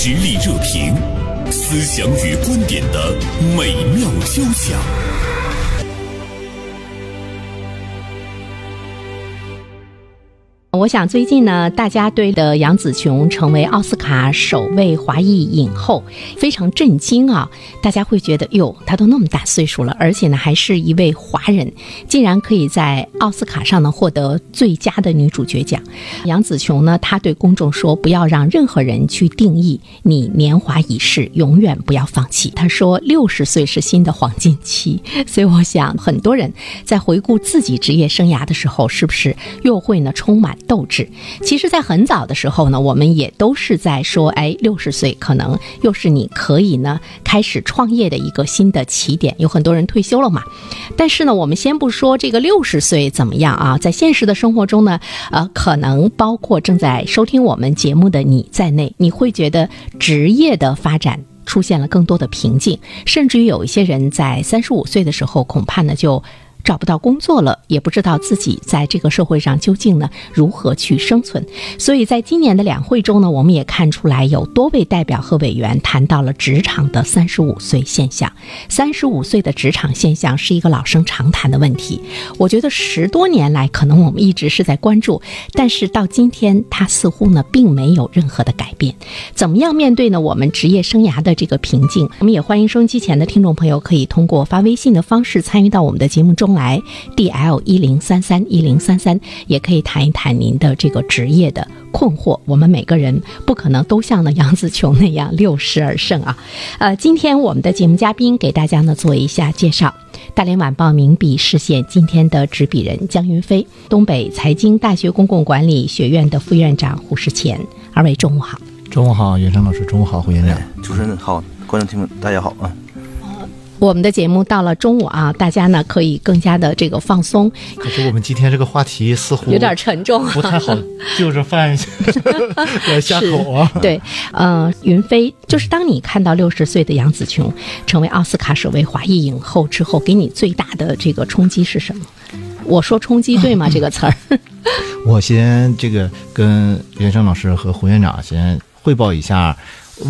实力热评，思想与观点的美妙交响。我想最近呢，大家对的杨紫琼成为奥斯卡首位华裔影后非常震惊啊！大家会觉得，哟，她都那么大岁数了，而且呢还是一位华人，竟然可以在奥斯卡上呢获得最佳的女主角奖。杨紫琼呢，她对公众说，不要让任何人去定义你年华已逝，永远不要放弃。她说，六十岁是新的黄金期，所以我想，很多人在回顾自己职业生涯的时候，是不是又会呢充满？斗志，其实，在很早的时候呢，我们也都是在说，哎，六十岁可能又是你可以呢开始创业的一个新的起点。有很多人退休了嘛，但是呢，我们先不说这个六十岁怎么样啊，在现实的生活中呢，呃，可能包括正在收听我们节目的你在内，你会觉得职业的发展出现了更多的瓶颈，甚至于有一些人在三十五岁的时候，恐怕呢就。找不到工作了，也不知道自己在这个社会上究竟呢如何去生存。所以在今年的两会中呢，我们也看出来有多位代表和委员谈到了职场的三十五岁现象。三十五岁的职场现象是一个老生常谈的问题。我觉得十多年来，可能我们一直是在关注，但是到今天，它似乎呢并没有任何的改变。怎么样面对呢？我们职业生涯的这个瓶颈？我们也欢迎收音机前的听众朋友可以通过发微信的方式参与到我们的节目中。，D L 一零三三一零三三，也可以谈一谈您的这个职业的困惑。我们每个人不可能都像呢杨紫琼那样六十而胜啊。呃，今天我们的节目嘉宾给大家呢做一下介绍：大连晚报名笔视线今天的执笔人江云飞，东北财经大学公共管理学院的副院长胡世乾。二位中午好。中午好，袁生老师。中午好，胡院长。主持人好，观众听众大家好啊。我们的节目到了中午啊，大家呢可以更加的这个放松。可是我们今天这个话题似乎有点沉重，不太好就着饭 来下口啊。对，呃，云飞，就是当你看到六十岁的杨紫琼成为奥斯卡首位华裔影后之后，给你最大的这个冲击是什么？我说冲击对吗？这个词儿？我先这个跟袁生老师和胡院长先汇报一下。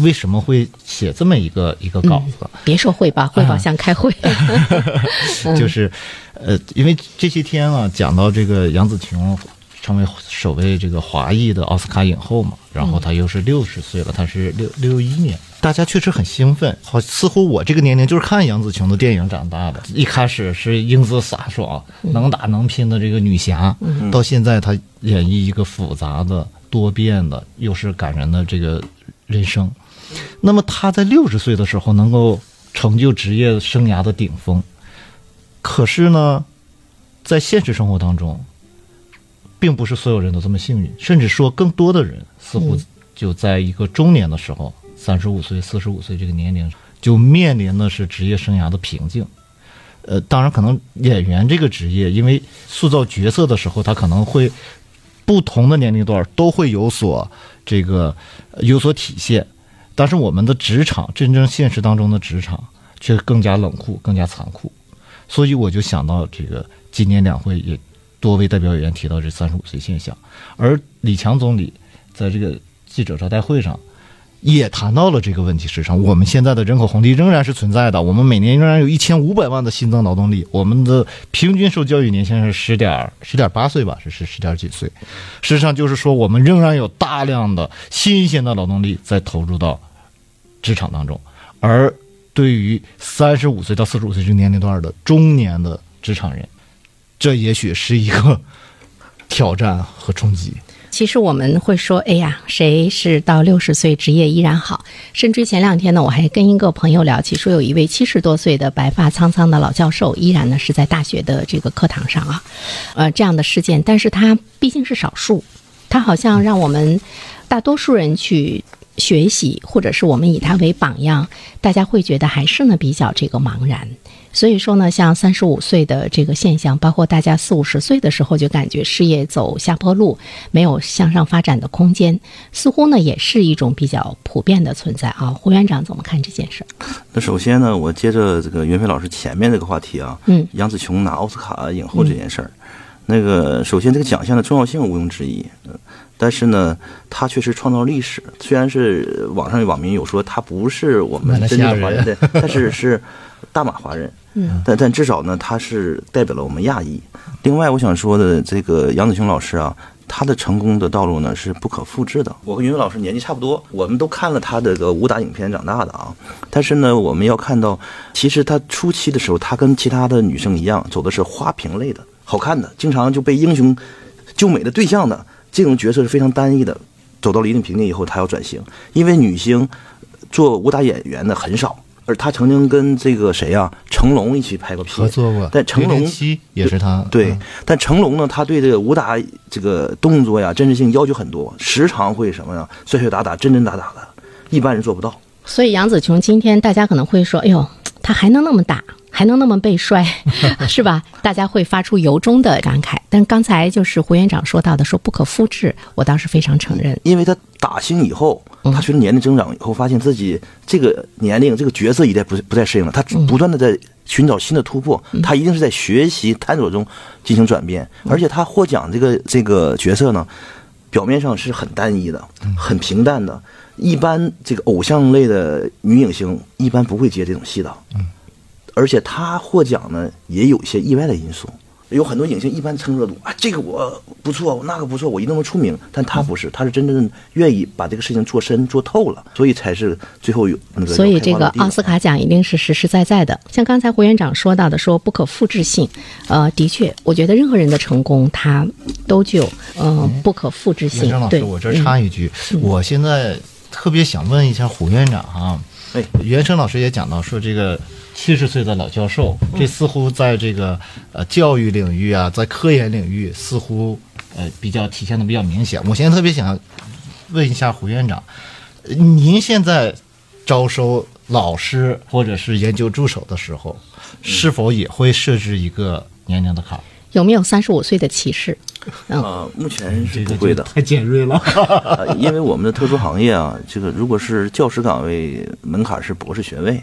为什么会写这么一个一个稿子？别说汇报，汇报像开会。就是，呃，因为这些天啊，讲到这个杨紫琼成为首位这个华裔的奥斯卡影后嘛，然后她又是六十岁了，她是六六一年，大家确实很兴奋。好，似乎我这个年龄就是看杨紫琼的电影长大的。一开始是英姿飒爽、能打能拼的这个女侠，到现在她演绎一个复杂的、多变的，又是感人的这个。人生，那么他在六十岁的时候能够成就职业生涯的顶峰，可是呢，在现实生活当中，并不是所有人都这么幸运，甚至说更多的人似乎就在一个中年的时候，三十五岁、四十五岁这个年龄，就面临的是职业生涯的瓶颈。呃，当然，可能演员这个职业，因为塑造角色的时候，他可能会不同的年龄段都会有所。这个有所体现，但是我们的职场真正现实当中的职场却更加冷酷、更加残酷，所以我就想到这个今年两会也多位代表委员提到这三十五岁现象，而李强总理在这个记者招待会上。也谈到了这个问题。实际上，我们现在的人口红利仍然是存在的。我们每年仍然有一千五百万的新增劳动力。我们的平均受教育年限是十点十点八岁吧，是是十点几岁。实际上就是说，我们仍然有大量的新鲜的劳动力在投入到职场当中。而对于三十五岁到四十五岁这个年龄段的中年的职场人，这也许是一个挑战和冲击。其实我们会说，哎呀，谁是到六十岁职业依然好？甚至前两天呢，我还跟一个朋友聊起，说有一位七十多岁的白发苍苍的老教授，依然呢是在大学的这个课堂上啊，呃，这样的事件，但是他毕竟是少数，他好像让我们大多数人去学习，或者是我们以他为榜样，大家会觉得还是呢比较这个茫然。所以说呢，像三十五岁的这个现象，包括大家四五十岁的时候就感觉事业走下坡路，没有向上发展的空间，似乎呢也是一种比较普遍的存在啊。胡院长怎么看这件事？那首先呢，我接着这个袁飞老师前面这个话题啊，嗯，杨紫琼拿奥斯卡影后这件事儿，那个首先这个奖项的重要性毋庸置疑，嗯，但是呢，他确实创造历史。虽然是网上网民有说他不是我们真正的华人，对，但是是大马华人，嗯，但但至少呢，他是代表了我们亚裔。另外，我想说的这个杨子雄老师啊。他的成功的道路呢是不可复制的。我和云云老师年纪差不多，我们都看了他的个武打影片长大的啊。但是呢，我们要看到，其实他初期的时候，他跟其他的女生一样，走的是花瓶类的，好看的，经常就被英雄救美的对象的这种角色是非常单一的。走到了一定瓶颈以后，她要转型，因为女星做武打演员的很少。而她曾经跟这个谁呀，成龙一起拍过片，合作过。但成龙也是他。对，但成龙呢，他对这个武打这个动作呀、真实性要求很多，时常会什么呀，摔摔打打、真真打打的，一般人做不到。所以杨紫琼今天大家可能会说：“哎呦，她还能那么打，还能那么被摔，是吧？”大家会发出由衷的感慨。但刚才就是胡院长说到的，说不可复制，我倒是非常承认，因为他打星以后。他随着年龄增长以后，发现自己这个年龄、这个角色一代不不再适应了。他不断的在寻找新的突破，他一定是在学习探索中进行转变。而且他获奖这个这个角色呢，表面上是很单一的、很平淡的。一般这个偶像类的女影星一般不会接这种戏的。而且他获奖呢，也有一些意外的因素。有很多影星一般蹭热度啊，这个我不错，那个不错，我一定能出名。但他不是，他是真正愿意把这个事情做深、做透了，所以才是最后有那个。所以这个奥斯卡奖一定是实实在在的。像刚才胡院长说到的，说不可复制性，呃，的确，我觉得任何人的成功，他都具有呃不可复制性。张老师，我这插一句，我现在特别想问一下胡院长哈，哎，袁生老师也讲到说这个。七十岁的老教授，这似乎在这个呃教育领域啊，在科研领域似乎呃比较体现的比较明显。我现在特别想问一下胡院长，您现在招收老师或者是研究助手的时候，是否也会设置一个年龄的坎？有没有三十五岁的歧视？呃，目前是不会的，太尖锐了。因为我们的特殊行业啊，这个如果是教师岗位，门槛是博士学位。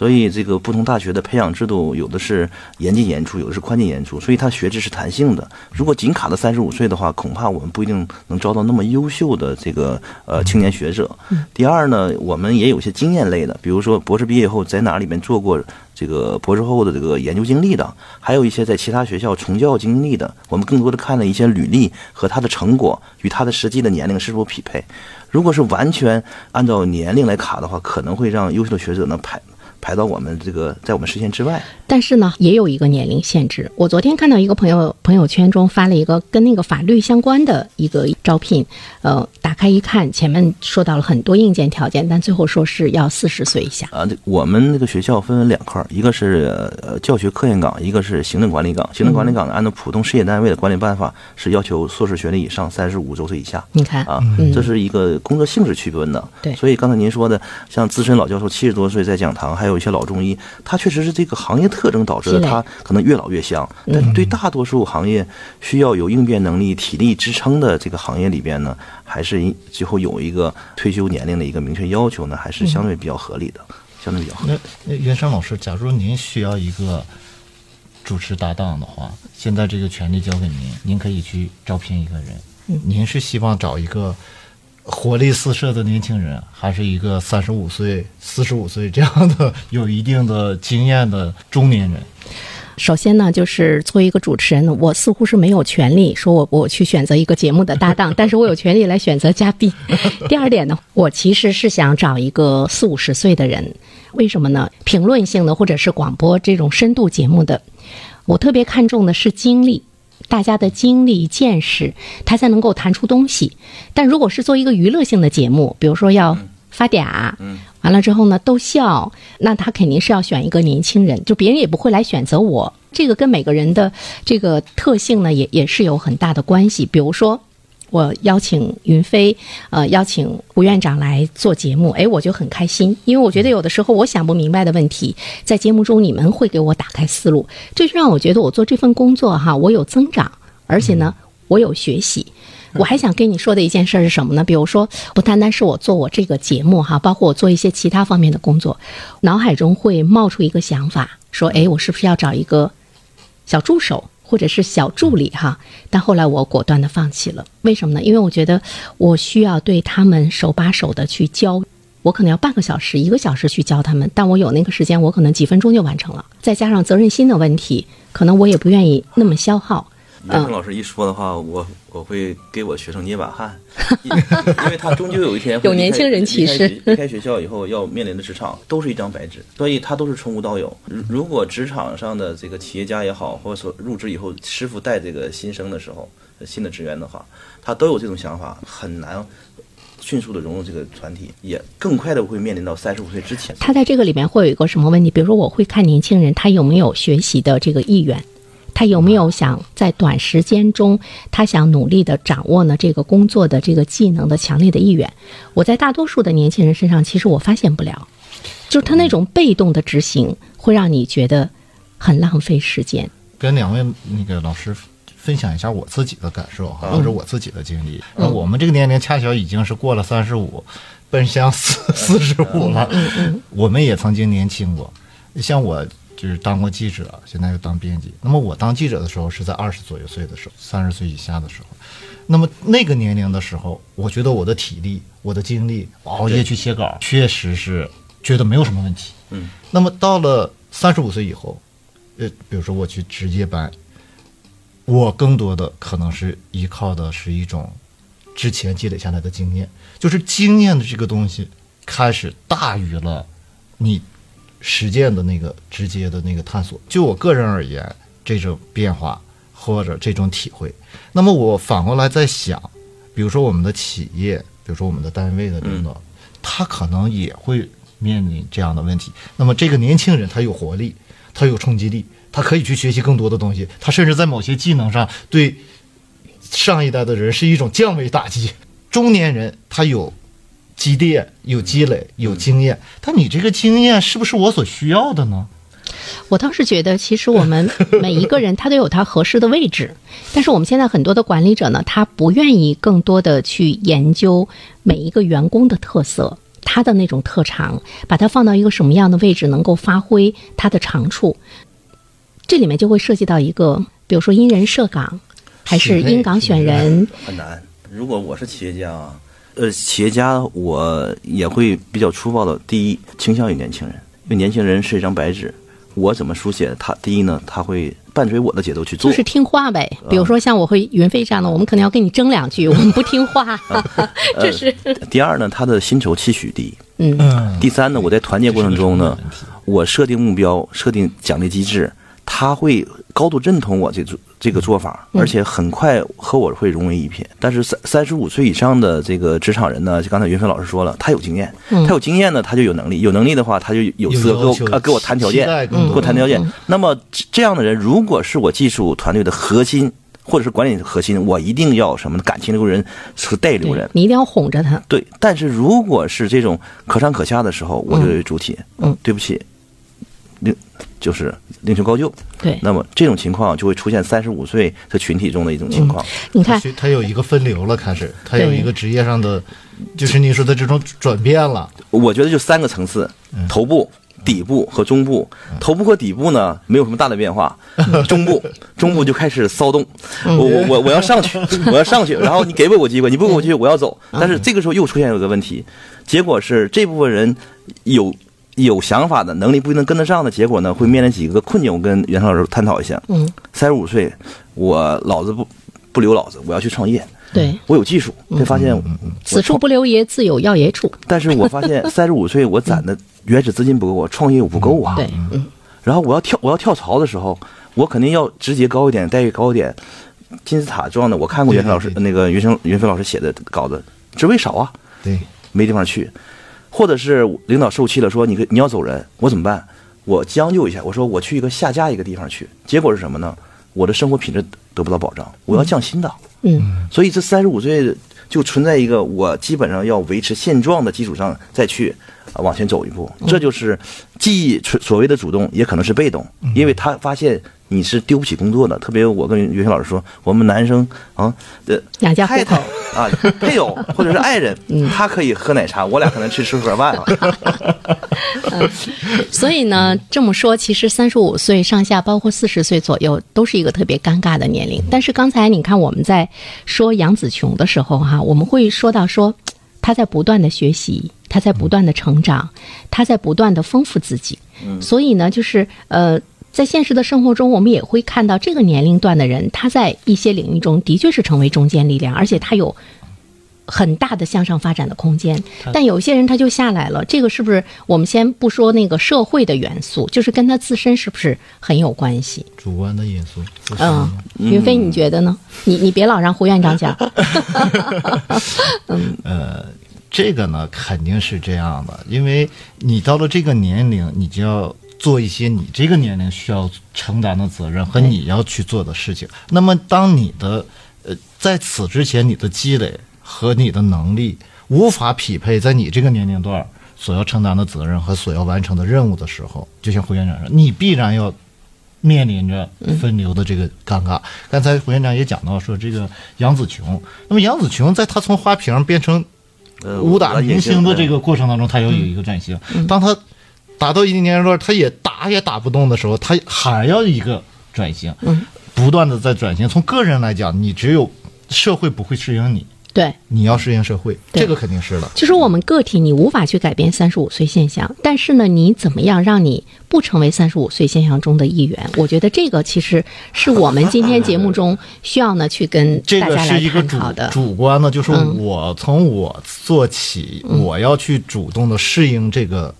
所以，这个不同大学的培养制度，有的是严进严出，有的是宽进严出，所以它学制是弹性的。如果仅卡到三十五岁的话，恐怕我们不一定能招到那么优秀的这个呃青年学者。第二呢，我们也有些经验类的，比如说博士毕业后在哪里面做过这个博士后的这个研究经历的，还有一些在其他学校从教经历的。我们更多的看了一些履历和他的成果与他的实际的年龄是否匹配。如果是完全按照年龄来卡的话，可能会让优秀的学者呢排。排到我们这个在我们视线之外，但是呢，也有一个年龄限制。我昨天看到一个朋友朋友圈中发了一个跟那个法律相关的一个招聘，呃，打开一看，前面说到了很多硬件条件，但最后说是要四十岁以下。啊，我们那个学校分为两块，一个是呃教学科研岗，一个是行政管理岗。行政管理岗呢按照普通事业单位的管理办法是要求硕士学历以上，三十五周岁以下。你看啊，这是一个工作性质区分的。对，所以刚才您说的，像资深老教授七十多岁在讲堂，还有一些老中医，他确实是这个行业特征导致的，他可能越老越香。但对大多数行业需要有应变能力、体力支撑的这个行业里边呢，还是最后有一个退休年龄的一个明确要求呢，还是相对比较合理的，相对比较合理。那袁生老师，假如您需要一个主持搭档的话，现在这个权利交给您，您可以去招聘一个人。您是希望找一个？活力四射的年轻人，还是一个三十五岁、四十五岁这样的有一定的经验的中年人。首先呢，就是作为一个主持人，我似乎是没有权利说我我去选择一个节目的搭档，但是我有权利来选择嘉宾。第二点呢，我其实是想找一个四五十岁的人，为什么呢？评论性的或者是广播这种深度节目的，我特别看重的是经历。大家的经历、见识，他才能够谈出东西。但如果是做一个娱乐性的节目，比如说要发嗲，完了之后呢逗笑，那他肯定是要选一个年轻人，就别人也不会来选择我。这个跟每个人的这个特性呢，也也是有很大的关系。比如说。我邀请云飞，呃，邀请吴院长来做节目，哎，我就很开心，因为我觉得有的时候我想不明白的问题，在节目中你们会给我打开思路，这就让我觉得我做这份工作哈，我有增长，而且呢，我有学习。我还想跟你说的一件事是什么呢？比如说，不单单是我做我这个节目哈，包括我做一些其他方面的工作，脑海中会冒出一个想法，说，哎，我是不是要找一个小助手？或者是小助理哈。但后来我果断的放弃了，为什么呢？因为我觉得我需要对他们手把手的去教，我可能要半个小时、一个小时去教他们，但我有那个时间，我可能几分钟就完成了。再加上责任心的问题，可能我也不愿意那么消耗。袁生老师一说的话，我我会给我学生捏把汗，因 因为他终究有一天会有年轻人歧视离开学校以后要面临的职场都是一张白纸，所以他都是从无到有。如如果职场上的这个企业家也好，或者说入职以后师傅带这个新生的时候，新的职员的话，他都有这种想法，很难迅速的融入这个团体，也更快的会面临到三十五岁之前。他在这个里面会有一个什么问题？比如说，我会看年轻人他有没有学习的这个意愿，他有没有想在短时间中，他想努力的掌握呢这个工作的这个技能的强烈的意愿。我在大多数的年轻人身上，其实我发现不了，就是他那种被动的执行，会让你觉得很浪费时间。跟两位那个老师分享一下我自己的感受哈，或者我自己的经历。那我们这个年龄恰巧已经是过了三十五，奔向四四十五了。我们也曾经年轻过，像我就是当过记者，现在又当编辑。那么我当记者的时候是在二十左右岁的时候，三十岁以下的时候。那么那个年龄的时候，我觉得我的体力、我的精力，熬夜去写稿，确实是觉得没有什么问题。嗯，那么到了三十五岁以后，呃，比如说我去值夜班，我更多的可能是依靠的是一种之前积累下来的经验，就是经验的这个东西开始大于了你实践的那个直接的那个探索。就我个人而言，这种变化或者这种体会，那么我反过来在想，比如说我们的企业，比如说我们的单位的领导，他可能也会面临这样的问题。那么这个年轻人他有活力，他有冲击力，他可以去学习更多的东西，他甚至在某些技能上对上一代的人是一种降维打击。中年人他有积淀、有积累、有经验，但你这个经验是不是我所需要的呢？我倒是觉得，其实我们每一个人他都有他合适的位置，但是我们现在很多的管理者呢，他不愿意更多的去研究每一个员工的特色，他的那种特长，把它放到一个什么样的位置能够发挥他的长处。这里面就会涉及到一个，比如说因人设岗，还是因岗选人，很难。如果我是企业家啊，呃，企业家我也会比较粗暴的。第一，倾向于年轻人，因为年轻人是一张白纸，我怎么书写他？第一呢，他会伴随我的节奏去做，就是听话呗。比如说像我和云飞这样的，我们可能要跟你争两句，我们不听话，这是。第二呢，他的薪酬期许低。嗯，嗯，第三呢，我在团结过程中呢，我设定目标，设定奖励机制，他会高度认同我这做这个做法，而且很快和我会融为一片。但是三三十五岁以上的这个职场人呢，就刚才云飞老师说了，他有经验，嗯他有经验呢，他就有能力，有能力的话，他就有资格给有要求我呃给我谈条件期，待更给我谈条件嗯。那么这这样的人，如果是我技术团队的核心，或者是管理的核心，我一定要什么呢？感情留人和带留人。你一定要哄着他。对，但是如果是这种可上可下的时候，我就有主体。嗯，对不起，另就是另求高就。对，那么这种情况就会出现三十五岁的群体中的一种情况。你看，他有一个分流了，开始他有一个职业上的，就是你说的这种转变了。我觉得就三个层次：头部、底部和中部。头部和底部呢没有什么大的变化，中部中部就开始骚动。我我我我要上去，我要上去，然后你给不给我机会？你不给我机会，我要走。但是这个时候又出现有一个问题，结果是这部分人有。有想法的能力不一定跟得上的结果呢，会面临几个困境。我跟袁成老师探讨一下。嗯，三十五岁，我老子不不留老子，我要去创业。对，我有技术，会发现此处不留爷，自有要爷处。但是我发现三十五岁我攒的原始资金不够，我创业我不够啊。对，嗯，然后我要跳我要跳槽的时候，我肯定要职级高一点，待遇高一点，金字塔状的。我看过袁飞老师对对那个袁生袁飞老师写的稿子，职位少啊，对，没地方去，或者是领导受气了，说你你要走人，我怎么办？我将就一下，我说我去一个下家一个地方去，结果是什么呢？我的生活品质得不到保障，我要降薪的。嗯，所以这三十五岁就存在一个我基本上要维持现状的基础上再去啊往前走一步，这就是既所所谓的主动，也可能是被动，因为他发现你是丢不起工作的。特别我跟袁轩老师说，我们男生啊，呃，养家糊太太口啊，配偶或者是爱人，他可以喝奶茶，我俩可能去吃盒饭啊。所以呢，这么说，其实三十五岁上下，包括四十岁左右，都是一个特别尴尬的年龄。但是刚才你看我们在说杨紫琼的时候，哈，我们会说到说她在不断的学习，她在不断的成长，她在不断的丰富自己。所以呢，就是呃。在现实的生活中，我们也会看到这个年龄段的人，他在一些领域中的确是成为中坚力量，而且他有很大的向上发展的空间。但有些人他就下来了，这个是不是我们先不说那个社会的元素，就是跟他自身是不是很有关系？主观的因素。嗯，云飞，你觉得呢？你你别老让胡院长讲。嗯呃，这个呢肯定是这样的，因为你到了这个年龄，你就要做一些你这个年龄需要承担的责任和你要去做的事情。那么，当你的呃在此之前你的积累和你的能力无法匹配在你这个年龄段所要承担的责任和所要完成的任务的时候，就像胡院长说，你必然要面临着分流的这个尴尬。刚才胡院长也讲到说，这个杨紫琼，那么杨紫琼在她从花瓶变成呃武打明星的这个。个过程当中，他要有一个转型。当他达到一定年龄段，他也打也打不动的时候，他还要一个转型，不断的在转型。从个人来讲，你只有社会不会适应你，对，你要适应社会，这个肯定是的。就是我们个体，你无法去改变三十五岁现象，但是呢，你怎么样让你不成为三十五岁现象中的一员？我觉得这个其实是我们今天节目中需要呢去跟大家来是一个主探讨的。主观呢，就是嗯我从我做起，我要去主动的适应这个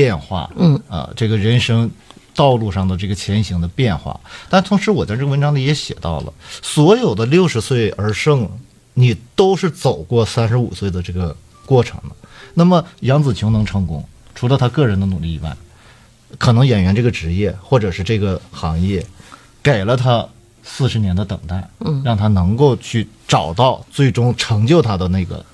变化，嗯啊、这个人生道路上的这个前行的变化。但同时，我在这个文章里也写到了，所有的六十岁而胜，你都是走过三十五岁的这个过程的。那么杨紫琼能成功，除了她个人的努力以外，可能演员这个职业或者是这个行业，给了她四十年的等待，嗯让她能够去找到最终成就她的那个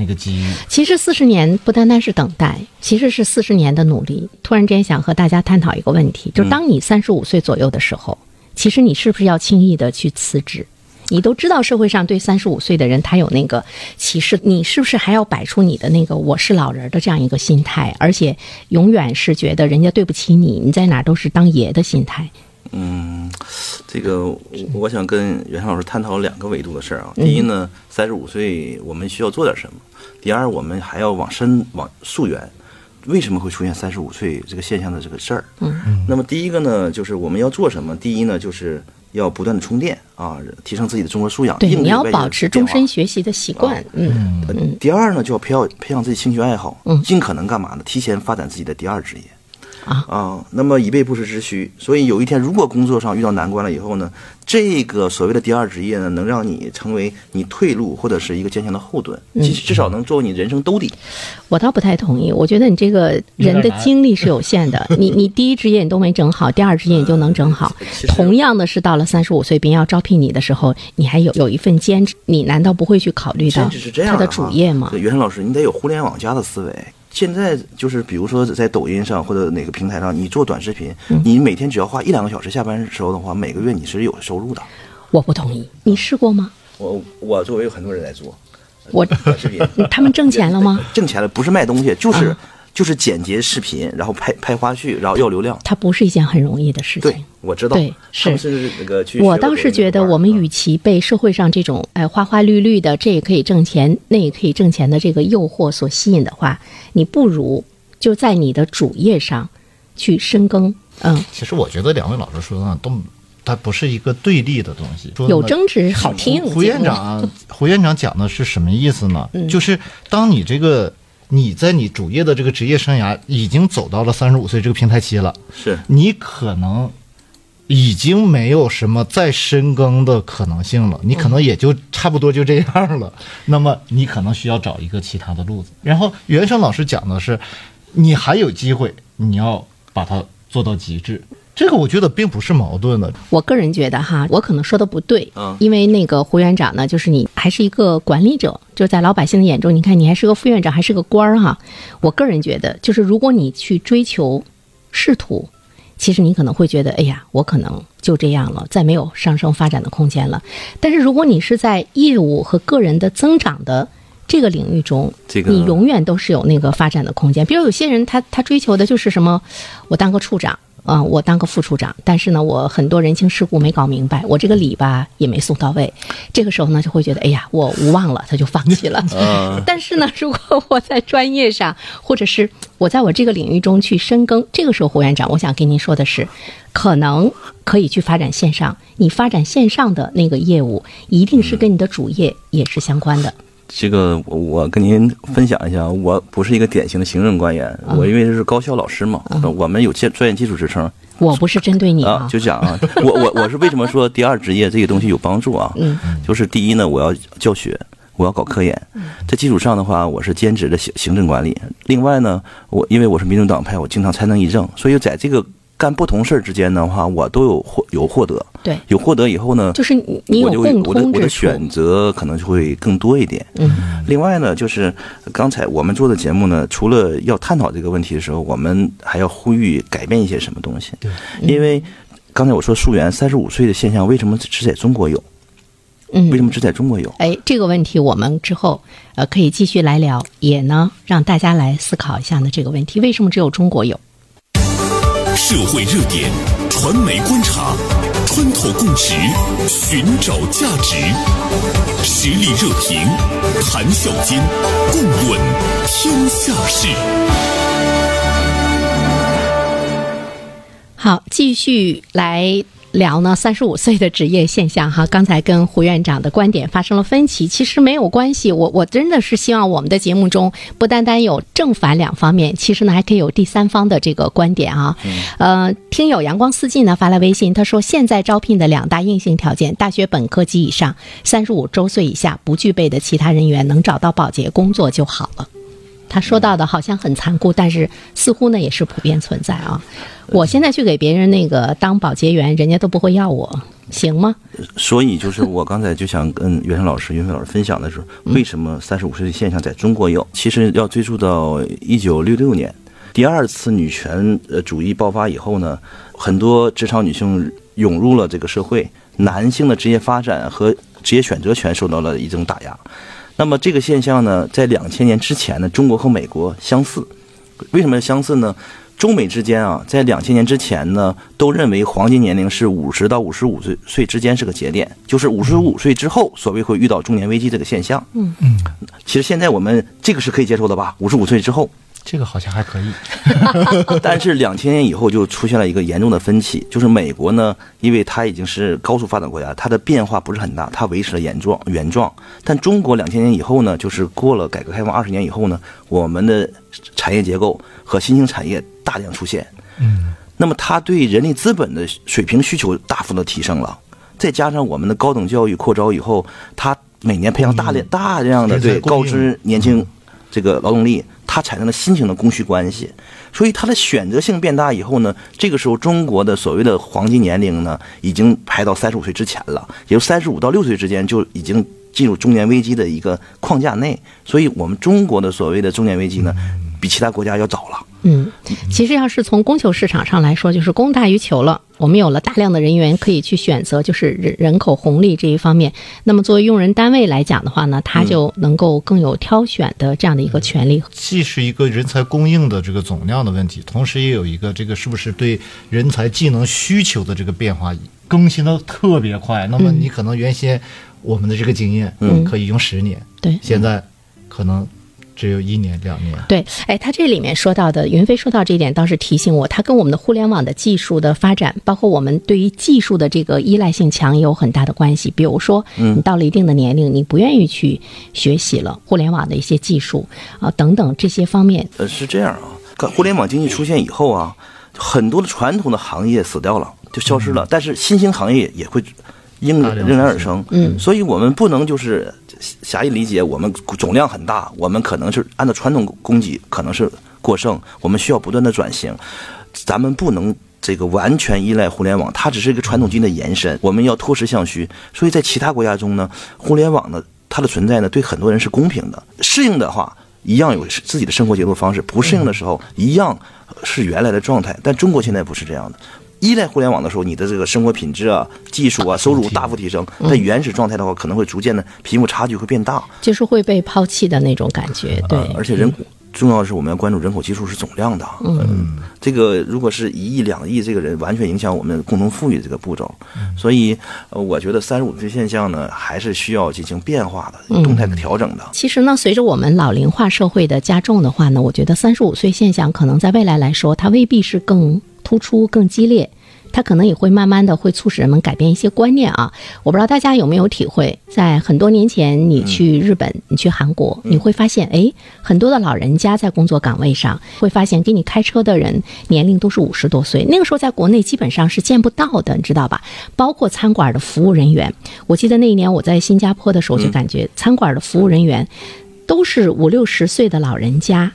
那个机遇。其实四十年不单单是等待，其实是四十年的努力。突然之间想和大家探讨一个问题，就是当你三十五岁左右的时候，其实你是不是要轻易的去辞职？你都知道社会上对三十五岁的人他有那个歧视，你是不是还要摆出你的那个我是老人的这样一个心态，而且永远是觉得人家对不起你，你在哪儿都是当爷的心态？嗯，这个我我想跟袁绍老师探讨两个维度的事儿啊。第一呢，三十五岁我们需要做点什么；第二，我们还要往深往溯源，为什么会出现三十五岁这个现象的这个事儿？嗯，那么第一个呢，就是我们要做什么？第一呢，就是要不断的充电啊，提升自己的综合素养，对，你要保持终身学习的习惯。嗯，嗯第二呢，就要培养培养自己兴趣爱好，嗯尽可能干嘛呢？提前发展自己的第二职业。啊那么以备不时之需。所以有一天，如果工作上遇到难关了以后呢，这个所谓的第二职业呢，能让你成为你退路或者是一个坚强的后盾，嗯至至少能作为你人生兜底。我倒不太同意，我觉得你这个人的精力是有限的，你你第一职业你都没整好，第二职业你就能整好。同样的是，到了三十五岁，别人要招聘你的时候，你还有有一份兼职，你难道不会去考虑到他的主业吗对，？袁生老师，你得有互联网加的思维。现在就是，比如说在抖音上或者哪个平台上，你做短视频，嗯你每天只要花一两个小时下班时候的话，每个月你是有收入的。我不同意，你试过吗？我我周围有很多人在做我短视频，他们挣钱了吗？挣钱了，不是卖东西，就是、啊就是剪辑视频，然后拍拍花絮，然后要流量。它不是一件很容易的事情。对，我知道。对是是那个去。我倒是觉得，我们与其被社会上这种哎花花绿绿的，这也可以挣钱，那也可以挣钱的这个诱惑所吸引的话，你不如就在你的主业上去深耕。嗯，其实我觉得两位老师说的呢，都它不是一个对立的东西。说有争执好听。胡院长啊，胡院长讲的是什么意思呢？就是当你这个你在你主业的这个职业生涯已经走到了三十五岁这个平台期了，是你可能已经没有什么再深耕的可能性了，你可能也就差不多就这样了。那么你可能需要找一个其他的路子。然后袁生老师讲的是，你还有机会，你要把它做到极致。这个我觉得并不是矛盾的，我个人觉得哈，我可能说的不对，嗯因为那个胡院长呢，就是你还是一个管理者，就是在老百姓的眼中，你看你还是个副院长，还是个官儿哈。我个人觉得，就是如果你去追求仕途，其实你可能会觉得，哎呀，我可能就这样了，再没有上升发展的空间了。但是如果你是在业务和个人的增长的这个领域中，这个你永远都是有那个发展的空间。比如有些人他他追求的就是什么，我当个处长。啊、我当个副处长，但是呢，我很多人情世故没搞明白，我这个礼吧也没送到位。这个时候呢，就会觉得，哎呀，我无望了，他就放弃了。啊 但是呢，如果我在专业上，或者是我在我这个领域中去深耕，这个时候，胡院长，我想跟您说的是，可能可以去发展线上。你发展线上的那个业务，一定是跟你的主业也是相关的。这个我我跟您分享一下，我不是一个典型的行政官员，我因为是高校老师嘛，我们有专专业技术职称我不是针对你啊，就讲啊，我我我是为什么说第二职业这个东西有帮助啊？嗯，就是第一呢，我要教学，我要搞科研，在基础上的话，我是兼职的行行政管理。另外呢，我因为我是民主党派，我经常参政议政，所以在这个干不同事儿之间的话，我都有获有获得。对，有获得以后呢，就是你你有我就共我的。选择可能就会更多一点。嗯，另外呢，就是刚才我们做的节目呢，除了要探讨这个问题的时候，我们还要呼吁改变一些什么东西。对，因为刚才我说溯源三十五岁的现象，为什么只在中国有？嗯，为什么只在中国有？哎，这个问题我们之后呃可以继续来聊，也呢让大家来思考一下呢这个问题，为什么只有中国有？社会热点，传媒观察，穿透共识，寻找价值，实力热评，谈笑间，共论天下事。好，继续来聊呢，三十五岁的职业现象哈。刚才跟胡院长的观点发生了分歧，其实没有关系。我我真的是希望我们的节目中不单单有正反两方面，其实呢还可以有第三方的这个观点啊。呃，听友阳光四季呢发来微信，他说现在招聘的两大硬性条件：大学本科及以上，三十五周岁以下不具备的其他人员能找到保洁工作就好了。他说到的好像很残酷，但是似乎呢也是普遍存在啊。我现在去给别人那个当保洁员，人家都不会要我，行吗？所以就是我刚才就想跟袁生老师、云飞老师分享的是，为什么三十五岁的现象在中国有？其实要追溯到一九六六年，第二次女权呃主义爆发以后呢，很多职场女性涌入了这个社会，男性的职业发展和职业选择权受到了一种打压。那么这个现象呢，在两千年之前呢，中国和美国相似。为什么相似呢？中美之间啊，在两千年之前呢，都认为黄金年龄是五十到五十五岁岁之间是个节点，就是五十五岁之后，所谓会遇到中年危机这个现象。嗯嗯，其实现在我们这个是可以接受的吧？五十五岁之后，这个好像还可以。但是两千年以后就出现了一个严重的分歧，就是美国呢，因为它已经是高速发展国家，它的变化不是很大，它维持了原状原状。但中国两千年以后呢，就是过了改革开放二十年以后呢，我们的产业结构和新兴产业大量出现，嗯，那么它对人力资本的水平需求大幅的提升了，再加上我们的高等教育扩招以后，它每年培养大量大量的高知年轻这个劳动力，它产生了新型的供需关系，所以它的选择性变大以后呢，这个时候中国的所谓的黄金年龄呢，已经排到三十五岁之前了，也就三十五到六岁之间就已经进入中年危机的一个框架内，所以我们中国的所谓的中年危机呢，比其他国家要早了。嗯，其实要是从供求市场上来说，就是供大于求了。我们有了大量的人员可以去选择，就是人人口红利这一方面。那么作为用人单位来讲的话呢，它就能够更有挑选的这样的一个权利。既是一个人才供应的这个总量的问题，同时也有一个这个是不是对人才技能需求的这个变化更新的特别快。那么你可能原先我们的这个经验，嗯可以用十年，对现在可能只有一年两年。对，哎，他这里面说到的，云飞说到这一点，倒是提醒我，他跟我们的互联网的技术的发展，包括我们对于技术的这个依赖性强，也有很大的关系。比如说，你到了一定的年龄，你不愿意去学习了互联网的一些技术啊等等这些方面，呃，是这样啊，互联网经济出现以后啊，很多的传统的行业死掉了，就消失了，但是新兴行业也会应大量应然而生。嗯所以我们不能就是狭义理解，我们总量很大，我们可能是按照传统供给可能是过剩，我们需要不断的转型，咱们不能。这个完全依赖互联网，它只是一个传统经济的延伸，我们要脱实向虚。所以在其他国家中呢，互联网呢，它的存在呢，对很多人是公平的。适应的话，一样有自己的生活节奏方式，不适应的时候一样是原来的状态。但中国现在不是这样的。依赖互联网的时候，你的这个生活品质啊、技术啊、收入大幅提升；但原始状态的话，可能会逐渐的贫富差距会变大，就是会被抛弃的那种感觉。对，而且人口重要的是我们要关注人口基数是总量的。嗯，这个如果是一亿两亿，这个人完全影响我们共同富裕这个步骤。所以，呃，我觉得三十五岁现象呢，还是需要进行变化的、动态调整的。其实呢，随着我们老龄化社会的加重的话呢，我觉得三十五岁现象可能在未来来说，它未必是更。突出更激烈，它可能也会慢慢的会促使人们改变一些观念啊！我不知道大家有没有体会，在很多年前，你去日本，你去韩国，你会发现，哎，很多的老人家在工作岗位上，会发现给你开车的人年龄都是五十多岁，那个时候在国内基本上是见不到的，你知道吧？包括餐馆的服务人员，我记得那一年我在新加坡的时候，就感觉餐馆的服务人员都是五六十岁的老人家。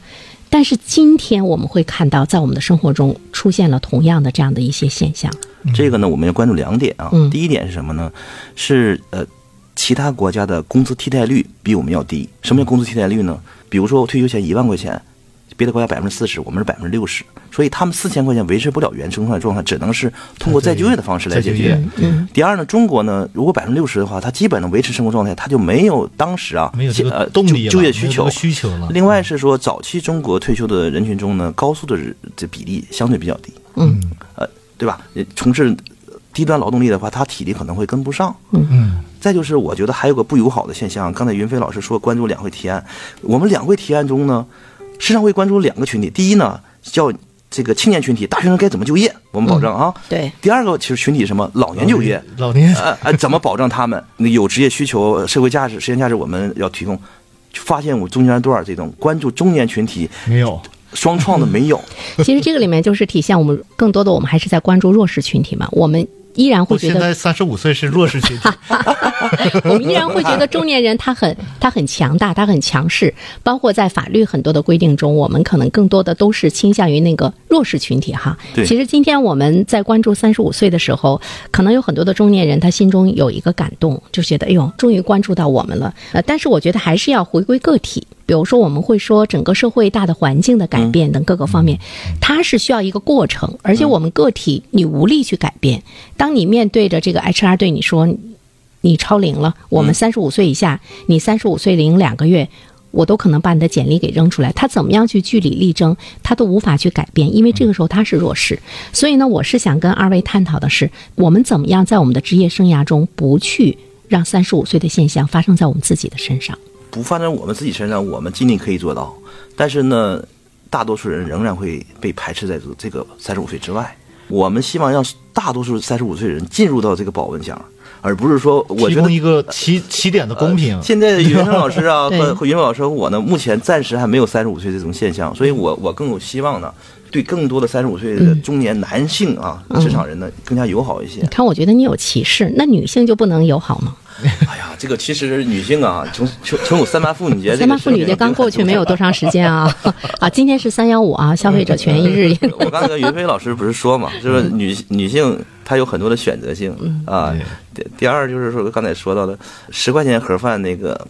但是今天我们会看到，在我们的生活中出现了同样的这样的一些现象。这个呢，我们要关注两点啊。第一点是什么呢？是呃，其他国家的工资替代率比我们要低。什么叫工资替代率呢？比如说我退休前一万块钱。别的国家百分之四十，我们是百分之六十，所以他们四千块钱维持不了原生态状态，只能是通过再就业的方式来解决。第二呢，中国呢，如果百分之六十的话，它基本能维持生活状态，它就没有当时啊没有呃动力就业需求需求了。另外是说，早期中国退休的人群中呢，高速的这比例相对比较低。嗯，呃，对吧？从事低端劳动力的话，他体力可能会跟不上。嗯嗯。再就是，我觉得还有个不友好的现象，刚才云飞老师说关注两会提案，我们两会提案中呢。市场会关注两个群体，第一呢叫这个青年群体，大学生该怎么就业，我们保证啊。对。第二个其实群体什么老年就业，老年呃呃怎么保证他们有职业需求、社会价值、实现价值，我们要提供。发现我中间段这种关注中年群体没有双创的没有。其实这个里面就是体现我们更多的我们还是在关注弱势群体嘛，我们。依然会觉得现在三十五岁是弱势群体，我们依然会觉得中年人他很他很强大，他很强势。包括在法律很多的规定中，我们可能更多的都是倾向于那个弱势群体哈。其实今天我们在关注三十五岁的时候，可能有很多的中年人他心中有一个感动，就觉得哎呦，终于关注到我们了。呃，但是我觉得还是要回归个体。比如说，我们会说整个社会大的环境的改变等各个方面，它是需要一个过程，而且我们个体你无力去改变。当你面对着这个 HR 对你说你超龄了，我们三十五岁以下，你三十五岁零两个月，我都可能把你的简历给扔出来。他怎么样去据理力争，他都无法去改变，因为这个时候他是弱势。所以呢，我是想跟二位探讨的是，我们怎么样在我们的职业生涯中不去让三十五岁的现象发生在我们自己的身上。不发生我们自己身上，我们尽力可以做到。但是呢，大多数人仍然会被排斥在这这个三十五岁之外。我们希望让大多数三十五岁人进入到这个保温箱，而不是说我觉得一个起起点的公平。现在 云生老师啊 和和云飞老师和我呢，目前暂时还没有三十五岁这种现象，所以我我更有希望呢，对更多的三十五岁的中年男性啊，职场人呢更加友好一些。你看，我觉得你有歧视，那女性就不能友好吗？哎呀，这个其实女性啊，从从从三八妇女节，三八妇女节刚过去没有多长时间啊 啊，今天是三幺五啊，消费者权益日。我刚才云飞老师不是说嘛，就是女女性她有很多的选择性啊。第第二就是说刚才说到的十块钱盒饭那个。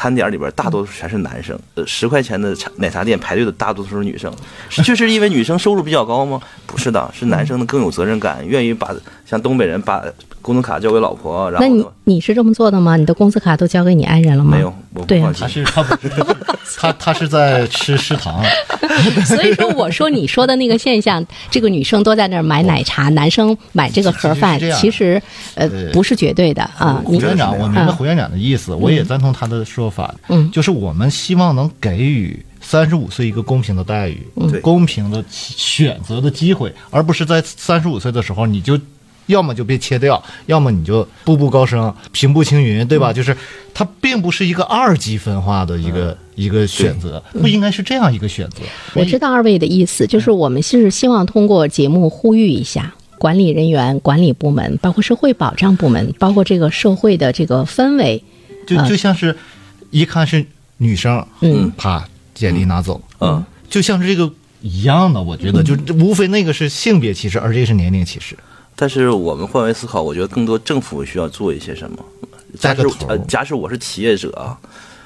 摊点里边大多数全是男生，呃，十块钱的茶奶茶店排队的大多数是女生，是就是因为女生收入比较高吗？不是的，是男生的更有责任感，愿意把像东北人把工资卡交给老婆，然后那你你是这么做的吗？你的工资卡都交给你爱人了吗？没有，我不放心。他是他不是 他他是在吃食堂，所以说我说你说的那个现象，这个女生都在那儿买奶茶，男生买这个盒饭，其实呃不是绝对的啊。胡院长，我明白胡院长的意思，我也赞同他的说。法，嗯，就是我们希望能给予三十五岁一个公平的待遇，公平的选择的机会，而不是在三十五岁的时候你就要么就被切掉，要么你就步步高升、平步青云，对吧？就是它并不是一个二级分化的一个一个选择，不应该是这样一个选择。我知道二位的意思，就是我们是希望通过节目呼吁一下管理人员、管理部门，包括社会保障部门，包括这个社会的这个氛围，就就像是。一看是女生，嗯，啪，简历拿走，嗯，就像是这个一样的，我觉得就无非那个是性别歧视，而这是年龄歧视。但是我们换位思考，我觉得更多政府需要做一些什么。假设呃，假设我是企业者啊，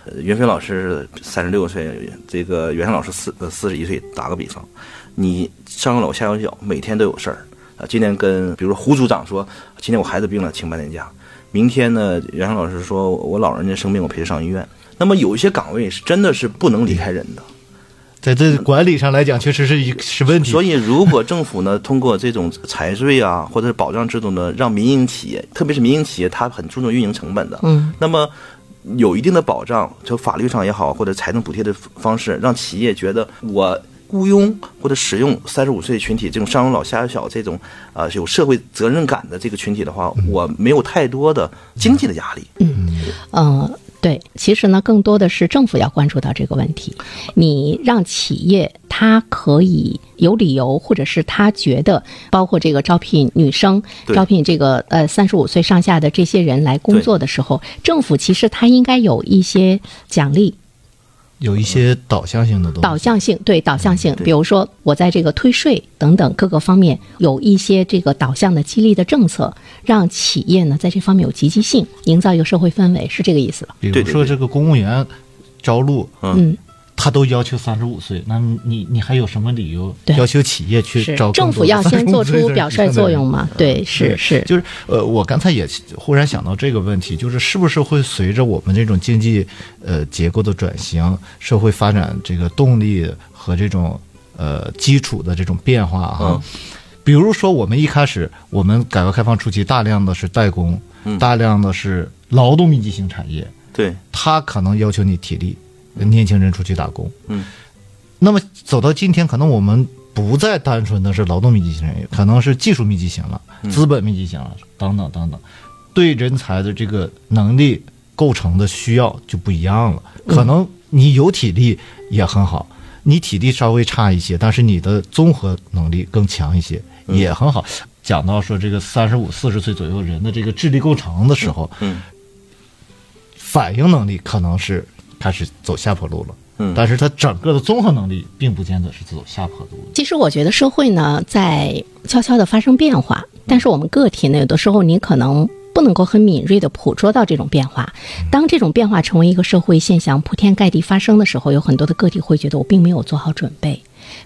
呃袁飞老师三十六岁，这个袁胜老师四呃四十一岁，打个比方，你上有老下有小，每天都有事儿啊。今天跟比如说胡组长说，今天我孩子病了，请半天假。明天呢，袁胜老师说我老人家生病，我陪他上医院。那么有一些岗位是真的是不能离开人的。在这管理上来讲，确实是一是问题。所以，如果政府呢通过这种财税啊，或者是保障制度呢，让民营企业，特别是民营企业，它很注重运营成本的，嗯，那么有一定的保障，就法律上也好，或者财政补贴的方式，让企业觉得我雇佣或者使用三十五岁群体这种上有老下有小这种啊、有社会责任感的这个群体的话，我没有太多的经济的压力。嗯，对，其实呢，更多的是政府要关注到这个问题。你让企业他可以有理由，或者是他觉得，包括这个招聘女生、招聘这个呃三十五岁上下的这些人来工作的时候，政府其实他应该有一些奖励。有一些导向性的东西。导向性，对导向性，对比如说我在这个退税等等各个方面有一些这个导向的激励的政策，让企业呢在这方面有积极性，营造一个社会氛围，是这个意思吧？比如说这个公务员招录，嗯，他都要求三十五岁，那你你还有什么理由要求企业去是招政府要先做出表率作用嘛？对，是是，就是呃，我刚才也忽然想到这个问题，就是是不是会随着我们这种经济呃结构的转型，社会发展这个动力和这种呃基础的这种变化哈。嗯。比如说，我们一开始，我们改革开放初期，大量的是代工，嗯。大量的是劳动密集型产业，对，它可能要求你体力，年轻人出去打工。嗯，那么走到今天，可能我们不再单纯的是劳动密集型产业，可能是技术密集型了，资本密集型了，等等等等，对人才的这个能力构成的需要就不一样了。可能你有体力也很好，你体力稍微差一些，但是你的综合能力更强一些，也很好。讲到说这个三十五、四十岁左右人的这个智力构成的时候，嗯。反应能力可能是开始走下坡路了，嗯但是它整个的综合能力并不见得是走下坡路的。其实我觉得社会呢在悄悄的发生变化，但是我们个体呢，有的时候你可能不能够很敏锐的捕捉到这种变化。当这种变化成为一个社会现象，铺天盖地发生的时候，有很多的个体会觉得我并没有做好准备。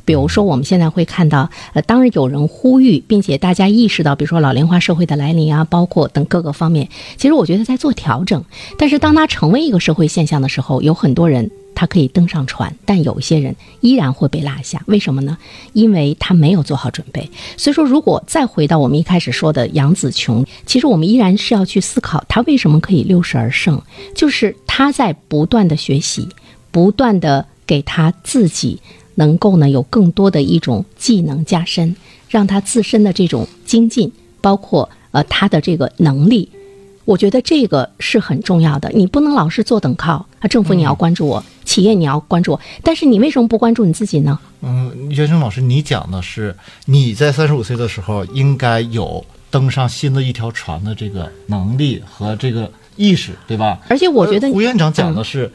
比如说，我们现在会看到，呃，当然有人呼吁，并且大家意识到，比如说老龄化社会的来临啊，包括等各个方面，其实我觉得在做调整。但是当它成为一个社会现象的时候，有很多人他可以登上船，但有些人依然会被落下。为什么呢？因为他没有做好准备。所以说，如果再回到我们一开始说的杨紫琼，其实我们依然是要去思考，她为什么可以六十而胜，就是她在不断的学习，不断的给她自己能够呢有更多的一种技能加深，让他自身的这种精进，包括呃他的这个能力。我觉得这个是很重要的，你不能老是坐等靠啊！政府你要关注我，企业你要关注我，但是你为什么不关注你自己呢？嗯，袁生老师，你讲的是你在三十五岁的时候应该有登上新的一条船的这个能力和这个意识，对吧？而且我觉得呃胡院长讲的是，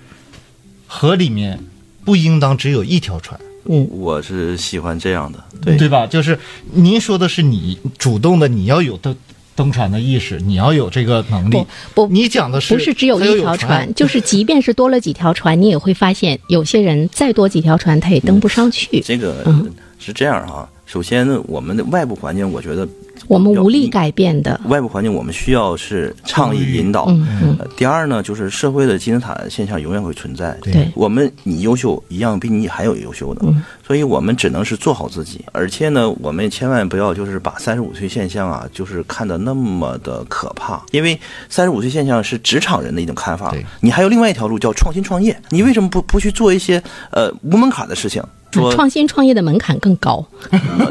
河里面不应当只有一条船，嗯，我是喜欢这样的，对对吧？就是您说的是你主动的，你要有登登船的意识，你要有这个能力不。不你讲的是不是只有一条船，就是 即便是多了几条船，你也会发现有些人再多几条船他也登不上去。这个嗯是这样哈。首先呢，我们的外部环境，我觉得我们无力改变的。外部环境我们需要是倡议引导。嗯嗯，呃第二呢，就是社会的金字塔现象永远会存在。对。对，我们你优秀一样比你还有优秀的，嗯。所以我们只能是做好自己，而且呢，我们千万不要就是把三十五岁现象啊，就是看得那么的可怕，因为三十五岁现象是职场人的一种看法，你还有另外一条路叫创新创业，你为什么不不去做一些呃无门槛的事情？说创新创业的门槛更高。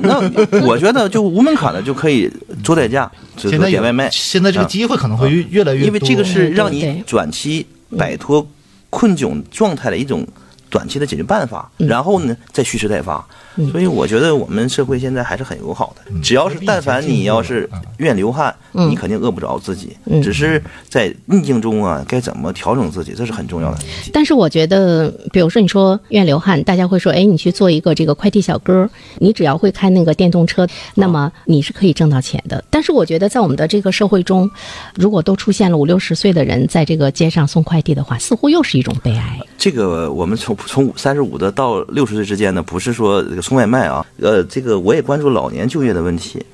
那我觉得就无门槛的就可以做代驾，就现在点外卖，现在这个啊机会可能会越越来越多，因为这个是让你短期摆脱困窘状态的一种短期的解决办法，嗯。然后呢再蓄势待发。所以我觉得我们社会现在还是很友好的，只要是但凡你要是愿流汗，嗯你肯定饿不着自己，嗯只是在逆境中啊，该怎么调整自己，这是很重要的。但是我觉得，比如说你说愿流汗，大家会说，哎，你去做一个这个快递小哥，你只要会开那个电动车，那么你是可以挣到钱的。但是我觉得，在我们的这个社会中，如果都出现了五六十岁的人在这个街上送快递的话，似乎又是一种悲哀。这个我们从从三十五的到六十岁之间呢，不是说这个送外卖啊，呃，这个我也关注老年就业的问题。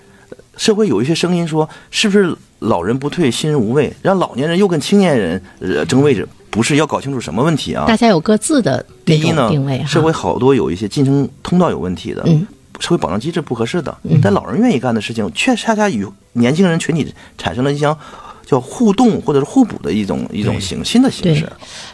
社会有一些声音说，是不是老人不退，新人无畏，让老年人又跟青年人呃争位置？不是要搞清楚什么问题啊？大家有各自的第一呢定位，社会好多有一些晋升通道有问题的，嗯社会保障机制不合适的嗯，但老人愿意干的事情，却恰恰与年轻人群体产生了一项叫互动或者是互补的一种一种形新的形式。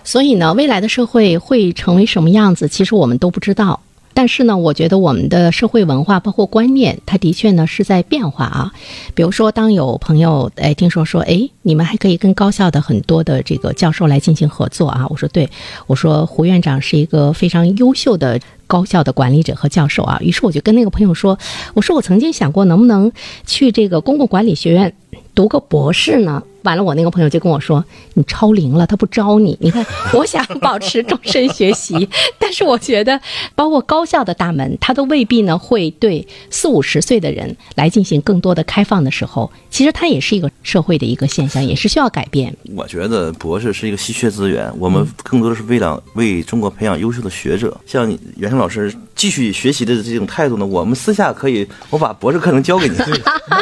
所以呢，未来的社会会成为什么样子，其实我们都不知道。但是呢，我觉得我们的社会文化包括观念，它的确呢是在变化啊。比如说，当有朋友哎听说说，哎，你们还可以跟高校的很多的这个教授来进行合作啊。我说对，我说胡院长是一个非常优秀的高校的管理者和教授啊。于是我就跟那个朋友说，我说我曾经想过能不能去这个公共管理学院读个博士呢？完了，我那个朋友就跟我说：“你超龄了，他不招你。”你看，我想保持终身学习，但是我觉得，包括高校的大门，他都未必呢会对四五十岁的人来进行更多的开放的时候，其实它也是一个社会的一个现象，也是需要改变。我觉得博士是一个稀缺资源，我们更多的是为了为中国培养优秀的学者。像袁生老师继续学习的这种态度呢，我们私下可以，我把博士课程交给你。对，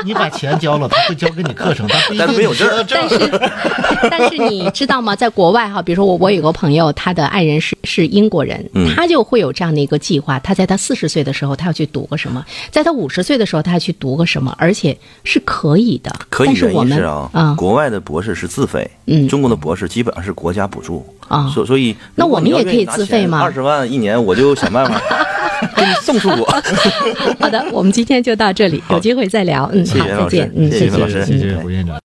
你你把钱交了，他会教给你课程，但但没有证儿但是，但是你知道吗？在国外哈，比如说我我有个朋友，他的爱人是是英国人，嗯他就会有这样的一个计划，他在他四十岁的时候，他要去读个什么，在他五十岁的时候，他要去读个什么，而且是可以的。可以原但是我们因是啊，啊国外的博士是自费，嗯中国的博士基本上是国家补助啊所所以那我们也可以自费吗二十万一年，我就想办法 给你送出国。好的，我们今天就到这里，有机会再聊。嗯，好，再见。嗯，谢谢老师谢谢谢谢胡院长。